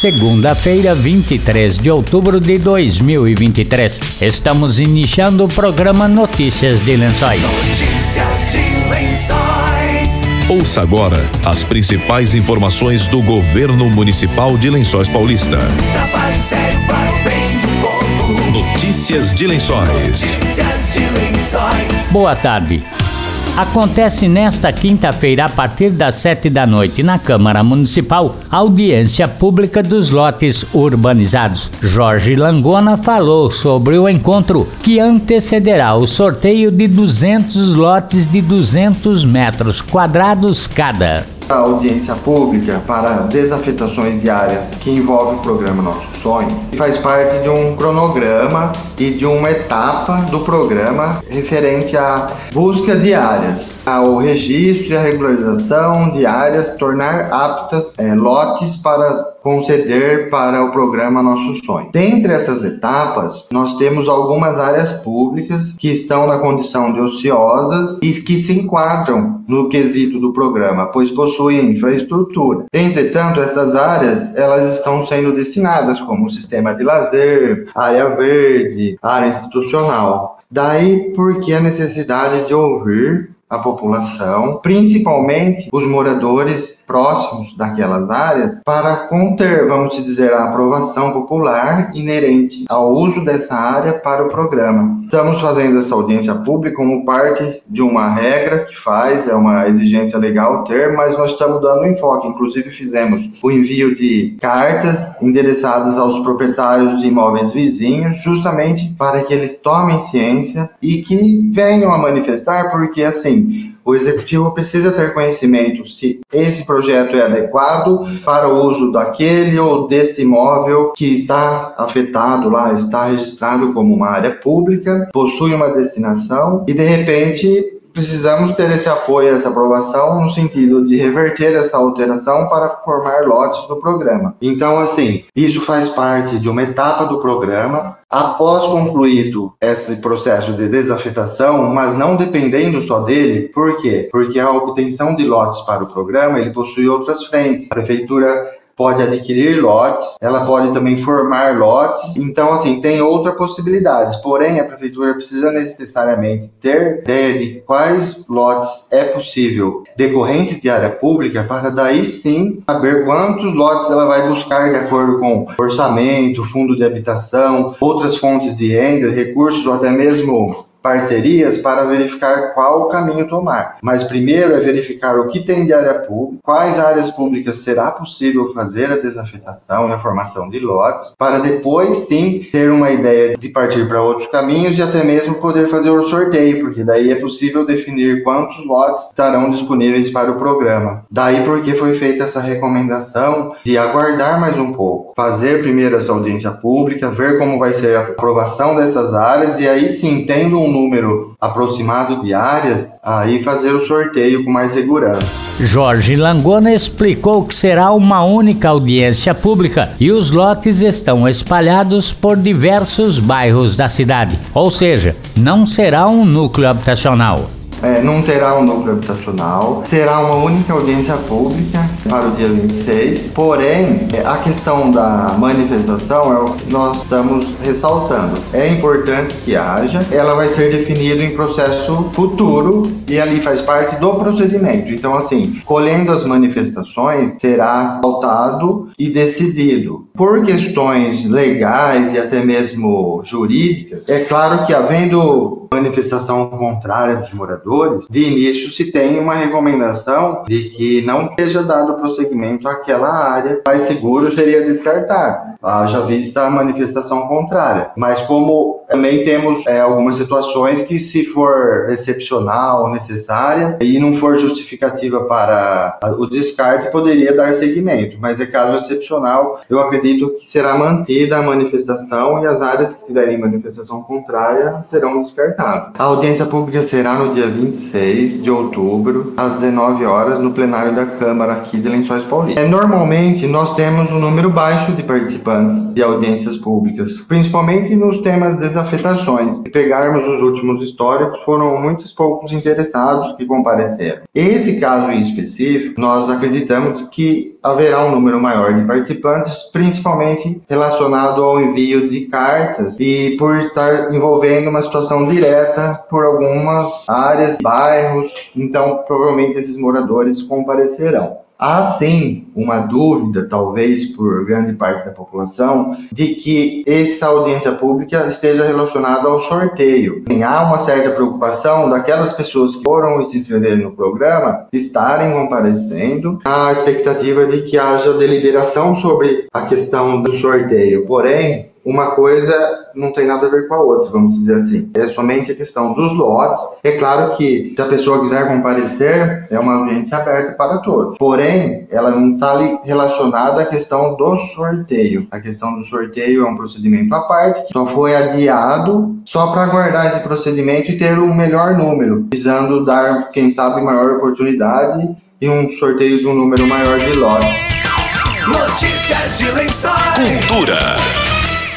segunda-feira, 23 de outubro de 2023. Estamos iniciando o programa Notícias de Lençóis. Notícias de Lençóis. Ouça agora as principais informações do governo municipal de Lençóis Paulista. Notícias de Lençóis. Notícias de Lençóis. Boa tarde. Acontece nesta quinta-feira, a partir das sete da noite, na Câmara Municipal, audiência pública dos lotes urbanizados. Jorge Langona falou sobre o encontro que antecederá o sorteio de 200 lotes de 200 metros quadrados cada. A audiência pública para desafetações de áreas que envolve o programa Nosso Sonho. Faz parte de um cronograma e de uma etapa do programa referente à busca de áreas, ao registro e à regularização de áreas, tornar aptas eh, lotes para conceder para o programa Nosso Sonho. Dentre essas etapas, nós temos algumas áreas públicas que estão na condição de ociosas e que se enquadram no quesito do programa, pois possuem infraestrutura. Entretanto, essas áreas elas estão sendo destinadas como sistema de lazer, área verde, área institucional. Daí porque a necessidade de ouvir a população, principalmente os moradores próximos daquelas áreas, para conter, vamos dizer, a aprovação popular inerente ao uso dessa área para o programa. Estamos fazendo essa audiência pública como parte de uma regra que faz, é uma exigência legal ter, mas nós estamos dando enfoque. Inclusive, fizemos o envio de cartas endereçadas aos proprietários de imóveis vizinhos, justamente para que eles tomem ciência e que venham a manifestar, porque assim o executivo precisa ter conhecimento se esse projeto é adequado para o uso daquele ou desse imóvel que está afetado lá, está registrado como uma área pública, possui uma destinação e de repente precisamos ter esse apoio, essa aprovação, no sentido de reverter essa alteração para formar lotes do programa. Então, assim, isso faz parte de uma etapa do programa. Após concluído esse processo de desafetação, mas não dependendo só dele, por quê? Porque a obtenção de lotes para o programa ele possui outras frentes. A prefeitura pode adquirir lotes, ela pode também formar lotes. Então, assim, tem outras possibilidades. Porém, a prefeitura precisa necessariamente ter ideia de quais lotes é possível decorrentes de área pública para daí sim saber quantos lotes ela vai buscar de acordo com orçamento, fundo de habitação, outras fontes de renda, recursos ou até mesmo parcerias para verificar qual o caminho tomar. Mas primeiro é verificar o que tem de área pública, quais áreas públicas será possível fazer a desafetação e a formação de lotes, para depois sim ter uma ideia de partir para outros caminhos e até mesmo poder fazer o sorteio, porque daí é possível definir quantos lotes estarão disponíveis para o programa. Daí porque foi feita essa recomendação de aguardar mais um pouco, fazer primeiro essa audiência pública, ver como vai ser a aprovação dessas áreas e aí sim, tendo um número aproximado de áreas, aí fazer o sorteio com mais segurança. Jorge Langona explicou que será uma única audiência pública e os lotes estão espalhados por diversos bairros da cidade, ou seja, não será um núcleo habitacional. É, não terá um núcleo habitacional, será uma única audiência pública para o dia 26. Porém, é, a questão da manifestação é o que nós estamos ressaltando. É importante que haja, ela vai ser definida em processo futuro e ali faz parte do procedimento. Então, assim, colhendo as manifestações, será pautado e decidido. Por questões legais e até mesmo jurídicas, é claro que havendo manifestação contrária dos moradores, de início se tem uma recomendação de que não seja dado prosseguimento àquela área, mais seguro seria descartar, haja vista a manifestação contrária. Mas como também temos é, algumas situações que se for excepcional, necessária, e não for justificativa para o descarte, poderia dar seguimento, mas é caso excepcional, eu acredito que será mantida a manifestação e as áreas que tiverem manifestação contrária serão descartadas. A audiência pública será no dia 26 de outubro, às 19 horas, no plenário da Câmara aqui de Lençóis Paulista. É, normalmente, nós temos um número baixo de participantes de audiências públicas, principalmente nos temas desafetações. Se pegarmos os últimos históricos, foram muitos poucos interessados que compareceram. Esse caso em específico, nós acreditamos que haverá um número maior de participantes, principalmente relacionado ao envio de cartas e por estar envolvendo uma situação direta por algumas áreas, bairros, então provavelmente esses moradores comparecerão. Há sim uma dúvida, talvez por grande parte da população, de que essa audiência pública esteja relacionada ao sorteio. Há uma certa preocupação daquelas pessoas que foram e se inscreverem no programa estarem comparecendo, a expectativa de que haja deliberação sobre a questão do sorteio. Porém, uma coisa não tem nada a ver com a outra, vamos dizer assim. É somente a questão dos lotes. É claro que se a pessoa quiser comparecer, é uma audiência aberta para todos. Porém, ela não está relacionada à questão do sorteio. A questão do sorteio é um procedimento à parte, só foi adiado só para aguardar esse procedimento e ter um melhor número, visando dar, quem sabe, maior oportunidade e um sorteio de um número maior de lotes. Notícias de Lençóis. Cultura.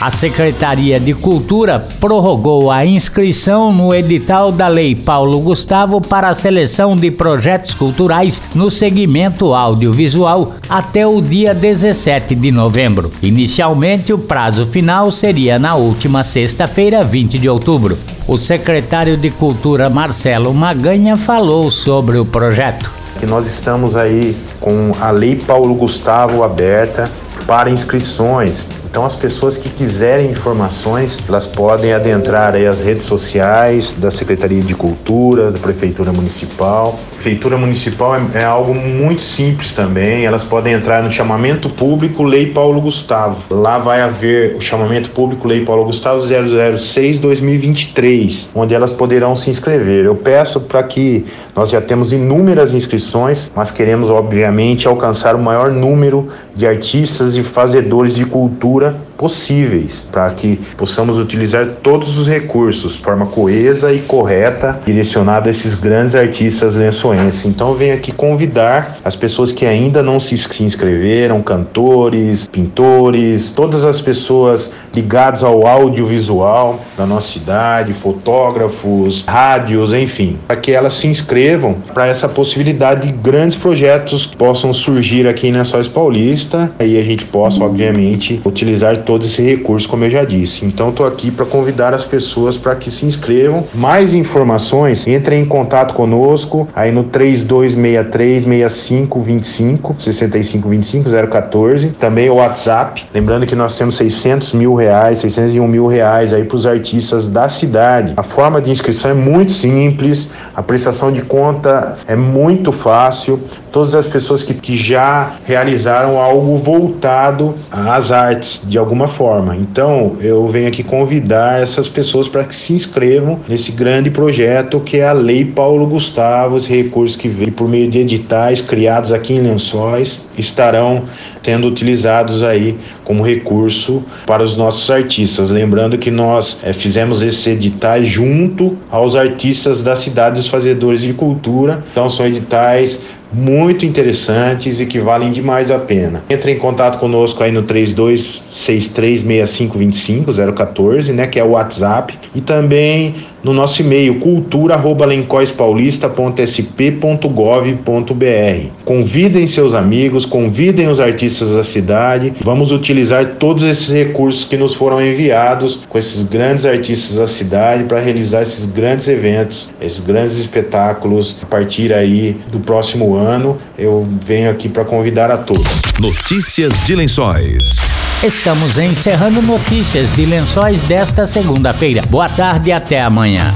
A Secretaria de Cultura prorrogou a inscrição no edital da Lei Paulo Gustavo para a seleção de projetos culturais no segmento audiovisual até o dia 17 de novembro. Inicialmente, o prazo final seria na última sexta-feira, 20 de outubro. O secretário de Cultura, Marcelo Maganha, falou sobre o projeto. que nós estamos aí com a Lei Paulo Gustavo aberta para inscrições. Então as pessoas que quiserem informações, elas podem adentrar aí as redes sociais da Secretaria de Cultura, da Prefeitura Municipal. Prefeitura Municipal é, é algo muito simples também. Elas podem entrar no chamamento público Lei Paulo Gustavo. Lá vai haver o chamamento público Lei Paulo Gustavo 006-2023, onde elas poderão se inscrever. Eu peço para que nós já temos inúmeras inscrições, mas queremos obviamente alcançar o maior número de artistas e fazedores de cultura cultura possíveis para que possamos utilizar todos os recursos de forma coesa e correta direcionada a esses grandes artistas lençoenses. Então eu venho aqui convidar as pessoas que ainda não se inscreveram, cantores, pintores, todas as pessoas ligadas ao audiovisual da nossa cidade, fotógrafos, rádios, enfim, para que elas se inscrevam para essa possibilidade de grandes projetos possam surgir aqui em Lençóis Paulista e a gente possa, obviamente, utilizar todo esse recurso, como eu já disse. Então, estou aqui para convidar as pessoas para que se inscrevam. Mais informações, entrem em contato conosco aí no 3263 6525 6525 014. Também o WhatsApp. Lembrando que nós temos 600 mil reais, 601 mil reais aí para os artistas da cidade. A forma de inscrição é muito simples, a prestação de conta é muito fácil. Todas as pessoas que, que já realizaram algo voltado às artes de alguma forma. Então, eu venho aqui convidar essas pessoas para que se inscrevam nesse grande projeto que é a Lei Paulo Gustavo, esse recurso que veio por meio de editais criados aqui em Lençóis, estarão sendo utilizados aí como recurso para os nossos artistas. Lembrando que nós eh, fizemos esse editais junto aos artistas da cidade, os fazedores de cultura. Então, são editais muito interessantes e que valem demais a pena. Entre em contato conosco aí no 32636525 014, né, que é o WhatsApp, e também no nosso e-mail cultura@lencoispaulista.sp.gov.br. Convidem seus amigos, convidem os artistas da cidade. Vamos utilizar todos esses recursos que nos foram enviados com esses grandes artistas da cidade para realizar esses grandes eventos, esses grandes espetáculos a partir aí do próximo ano. Eu venho aqui para convidar a todos. Notícias de Lençóis. Estamos encerrando notícias de lençóis desta segunda-feira. Boa tarde e até amanhã.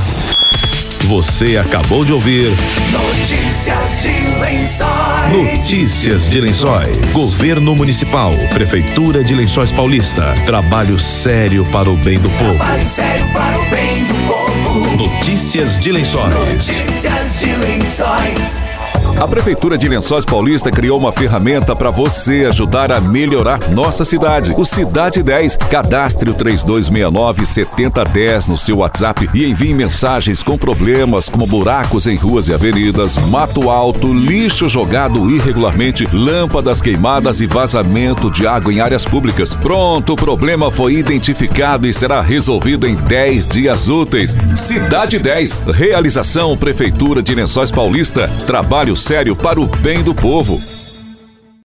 Você acabou de ouvir Notícias de Lençóis. Notícias de Lençóis. Governo Municipal, Prefeitura de Lençóis Paulista. Trabalho sério para o bem do povo. Trabalho sério para o bem do povo. Notícias de Lençóis. Notícias de Lençóis. A Prefeitura de Lençóis Paulista criou uma ferramenta para você ajudar a melhorar nossa cidade. O Cidade 10. Cadastre o 3269-7010 no seu WhatsApp e envie mensagens com problemas como buracos em ruas e avenidas, mato alto, lixo jogado irregularmente, lâmpadas queimadas e vazamento de água em áreas públicas. Pronto, o problema foi identificado e será resolvido em 10 dias úteis. Cidade 10. Realização Prefeitura de Lençóis Paulista. Trabalho sério para o bem do povo.